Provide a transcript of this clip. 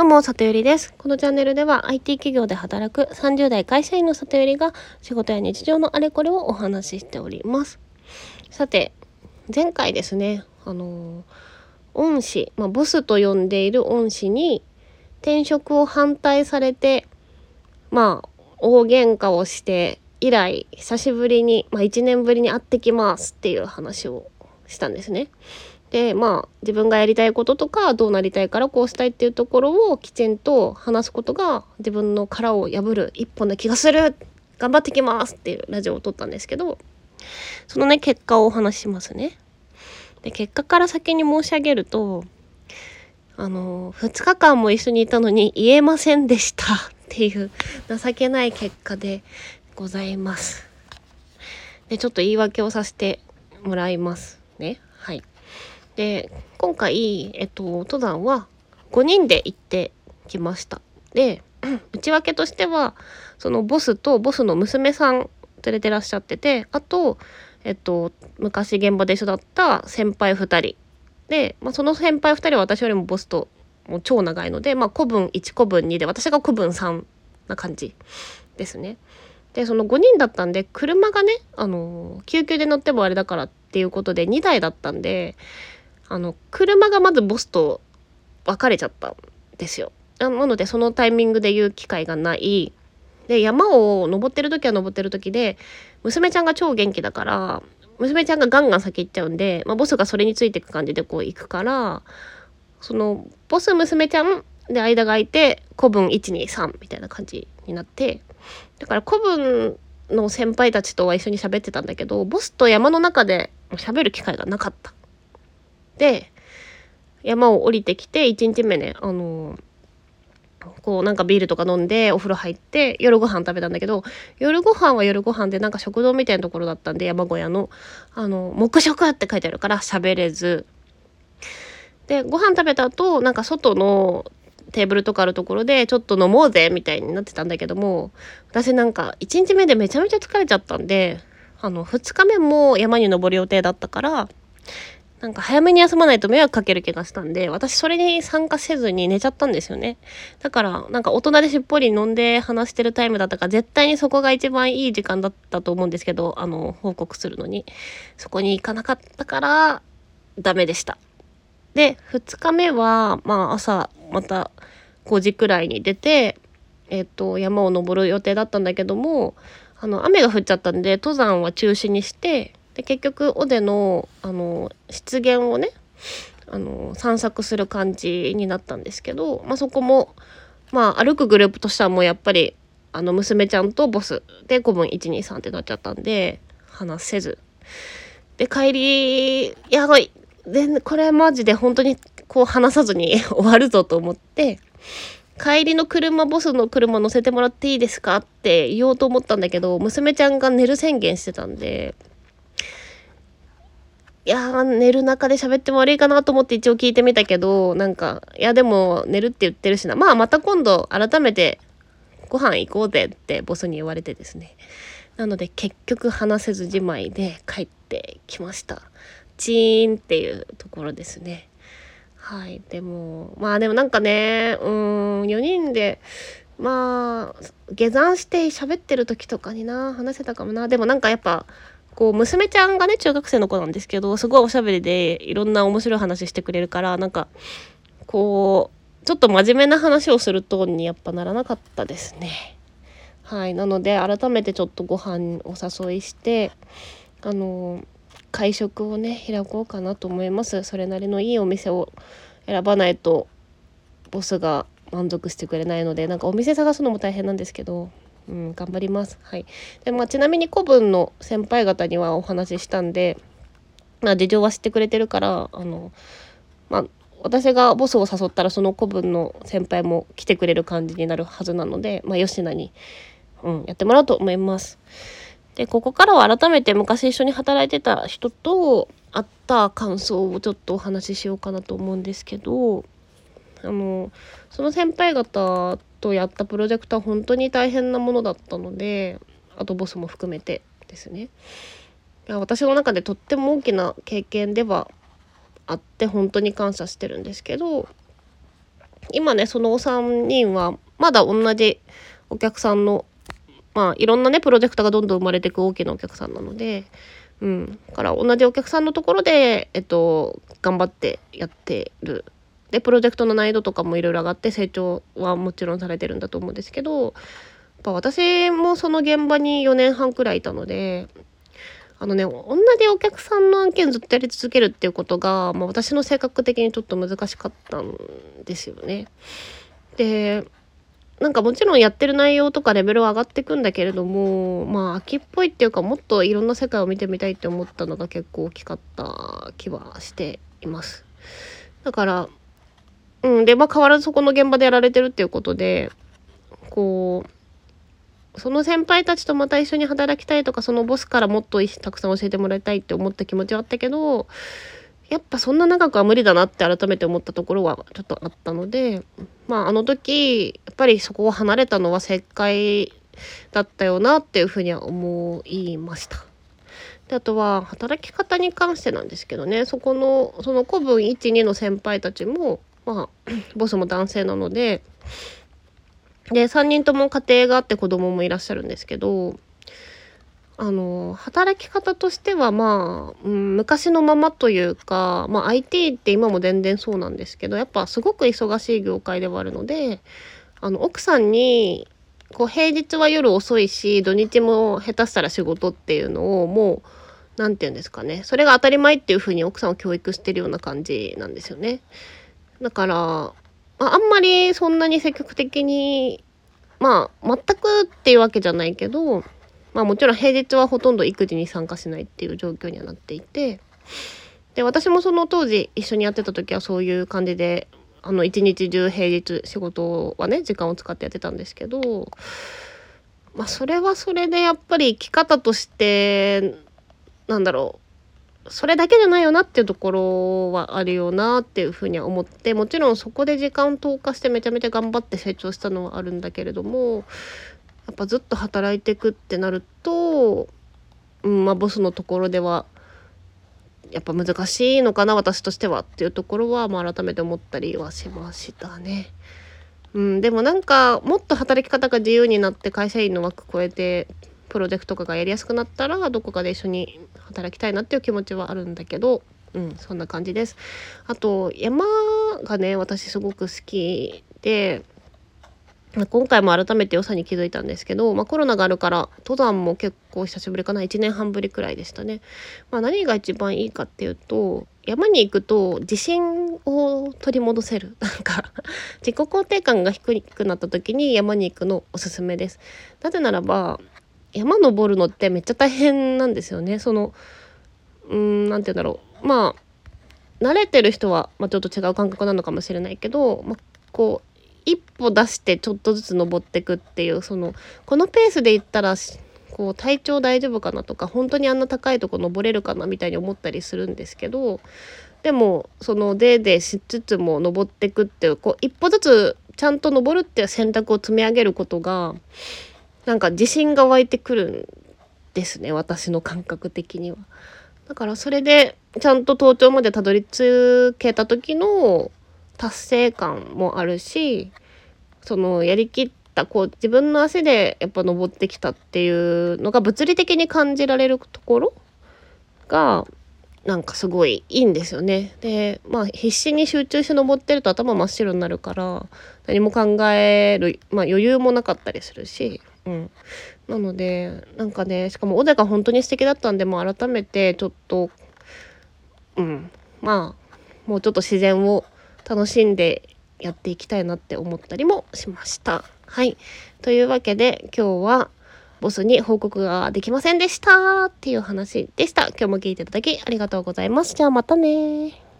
どうも、里よりです。このチャンネルでは IT 企業で働く30代会社員の里よりが仕事や日常のあれこれをお話ししております。さて、前回ですね、あの、恩師、まあ、ボスと呼んでいる恩師に転職を反対されて、まあ、大喧嘩をして以来、久しぶりに、まあ、1年ぶりに会ってきますっていう話をしたんですね。でまあ自分がやりたいこととかどうなりたいからこうしたいっていうところをきちんと話すことが自分の殻を破る一本な気がする頑張ってきますっていうラジオを撮ったんですけどそのね結果をお話ししますね。で結果から先に申し上げるとあの2日間も一緒にいたのに言えませんでした っていう情けない結果でございます。でちょっと言い訳をさせてもらいますね。で今回、えっと、登山は5人で行ってきました。で 内訳としてはそのボスとボスの娘さん連れてらっしゃっててあと、えっと、昔現場で一緒だった先輩2人で、まあ、その先輩2人は私よりもボスともう超長いので、まあ、古文1古文2で私が古文3な感じですね。でその5人だったんで車がねあの救急で乗ってもあれだからっていうことで2台だったんであの車がまずボスと別れちゃったんですよ。なのでそのタイミングで言う機会がないで山を登ってる時は登ってる時で娘ちゃんが超元気だから娘ちゃんがガンガン先行っちゃうんで、まあ、ボスがそれについていく感じでこう行くからそのボス娘ちゃんで間が空いて古文123みたいな感じになってだから古文の先輩たちとは一緒に喋ってたんだけどボスと山の中で喋る機会がなかった。で山を降りてきて1日目ねあのこうなんかビールとか飲んでお風呂入って夜ご飯食べたんだけど夜ご飯は夜ご飯でなんか食堂みたいなところだったんで山小屋の。あの黙食って書いてあるから喋れず。でご飯食べた後なんか外のテーブルとかあるところでちょっと飲もうぜみたいになってたんだけども私なんか1日目でめちゃめちゃ疲れちゃったんであの2日目も山に登る予定だったからなんか早めに休まないと迷惑かける気がしたんで、私それに参加せずに寝ちゃったんですよね。だから、なんか大人でしっぽり飲んで話してるタイムだったから、絶対にそこが一番いい時間だったと思うんですけど、あの、報告するのに。そこに行かなかったから、ダメでした。で、2日目は、まあ朝、また5時くらいに出て、えっ、と、山を登る予定だったんだけども、あの、雨が降っちゃったんで、登山は中止にして、で結局尾でのあの湿原をねあの散策する感じになったんですけど、まあ、そこも、まあ、歩くグループとしてはもうやっぱりあの娘ちゃんとボスで古文123ってなっちゃったんで話せず。で帰りやばい。でこれマジで本当にこう話さずに 終わるぞと思って帰りの車ボスの車乗せてもらっていいですかって言おうと思ったんだけど娘ちゃんが寝る宣言してたんでや寝る中で喋っても悪いかなと思って一応聞いてみたけど、なんか、いやでも寝るって言ってるしな。まあまた今度改めてご飯行こうぜってボスに言われてですね。なので結局話せずじまいで帰ってきました。チーンっていうところですね。はい。でも、まあでもなんかね、うん、4人で、まあ、下山して喋ってる時とかにな、話せたかもな。でもなんかやっぱ、こう娘ちゃんがね中学生の子なんですけどすごいおしゃべりでいろんな面白い話してくれるからなんかこうちょっと真面目な話をするトーンにやっぱならなかったですね。はい。なので改めてちょっとご飯お誘いしてあの会食をね開こうかなと思います。それなりのいいお店を選ばないとボスが満足してくれないのでなんかお店探すのも大変なんですけど。うん、頑張ります。はい。で、まあ、ちなみに古文の先輩方にはお話ししたんで、まあ、事情は知ってくれてるから、あの、まあ、私がボスを誘ったらその古文の先輩も来てくれる感じになるはずなので、まあ、吉名に、うん、やってもらおうと思います。で、ここからは改めて昔一緒に働いてた人と会った感想をちょっとお話ししようかなと思うんですけど、あの、その先輩方とやったプロジェクトは本当に大変なものだったのであとボスも含めてですね私の中でとっても大きな経験ではあって本当に感謝してるんですけど今ね、そのお3人は、まだ同じお客さんの、まあ、いろんなね、プロジェクトがどんどん生まれていく大きなお客さんなので、うん。から同じお客さんのところで、えっと、頑張ってやってる。で、プロジェクトの難易度とかもいろいろ上がって成長はもちろんされてるんだと思うんですけど、やっぱ私もその現場に4年半くらいいたので、あのね、同じお客さんの案件ずっとやり続けるっていうことが、まあ、私の性格的にちょっと難しかったんですよね。で、なんかもちろんやってる内容とかレベルは上がってくんだけれども、まあ秋っぽいっていうかもっといろんな世界を見てみたいって思ったのが結構大きかった気はしています。だから、うん、で、まあ変わらずそこの現場でやられてるっていうことで、こう、その先輩たちとまた一緒に働きたいとか、そのボスからもっとたくさん教えてもらいたいって思った気持ちはあったけど、やっぱそんな長くは無理だなって改めて思ったところはちょっとあったので、まああの時、やっぱりそこを離れたのは正解だったよなっていうふうには思いました。であとは働き方に関してなんですけどねそこのその古文12の先輩たちもまあボスも男性なのでで3人とも家庭があって子供もいらっしゃるんですけどあの働き方としてはまあ、うん、昔のままというか、まあ、IT って今も全然そうなんですけどやっぱすごく忙しい業界ではあるのであの奥さんにこう平日は夜遅いし土日も下手したら仕事っていうのをもう何て言うんですかねそれが当たり前っていう風に奥さんを教育してるような感じなんですよね。だからああんまりそんなに積極的にまあ全くっていうわけじゃないけどまあもちろん平日はほとんど育児に参加しないっていう状況にはなっていて、で、私もその当時一緒にやってた時はそういう感じで、あの一日中平日仕事はね、時間を使ってやってたんですけど、まあそれはそれでやっぱり生き方として、なんだろう、それだけじゃないよなっていうところはあるよなっていうふうには思ってもちろんそこで時間投下してめちゃめちゃ頑張って成長したのはあるんだけれどもやっぱずっと働いていくってなると、うんまあ、ボスのところではやっぱ難しいのかな私としてはっていうところは、まあ、改めて思ったりはしましたね。うん、でもなんかもっと働き方が自由になって会社員の枠超えてプロジェクトとかがやりやすくなったらどこかで一緒に働きたいなっていう気持ちはあるんだけど、うん、そんな感じです。あと山がね私すごく好きで今回も改めて良さに気づいたんですけど、まあ、コロナがあるから登山も結構久しぶりかな1年半ぶりくらいでしたね。まあ、何が一番いいかっていうと山に行くと自信を取り戻せる なんか自己肯定感が低くなった時に山に行くのおすすめです。なぜならば山登るのってめっちゃ大変なんですよね。そのうーん何て言うんだろうまあ慣れてる人は、まあ、ちょっと違う感覚なのかもしれないけど、まあ、こう一歩出してちょっとずつ登ってくっていうそのこのペースでいったらこう体調大丈夫かなとか本当にあんな高いとこ登れるかなみたいに思ったりするんですけどでもそのデーデーしつつも登ってくっていうこう一歩ずつちゃんと登るっていう選択を積み上げることがなんか自信が湧いてくるんですね私の感覚的には。だからそれでちゃんと登頂までたどり着けた時の達成感もあるしそのやりきったこう自分の足でやっぱ登ってきたっていうのが物理的に感じられるところがなんかすごいいいんですよね。でまあ必死に集中して登ってると頭真っ白になるから何も考える、まあ、余裕もなかったりするし、うん、なのでなんかねしかも尾瀬が本当に素敵だったんでもう改めてちょっとうんまあもうちょっと自然を楽しんでやっていきたいなって思ったりもしました。はい。というわけで今日はボスに報告ができませんでしたっていう話でした。今日も聞いていただきありがとうございます。じゃあまたね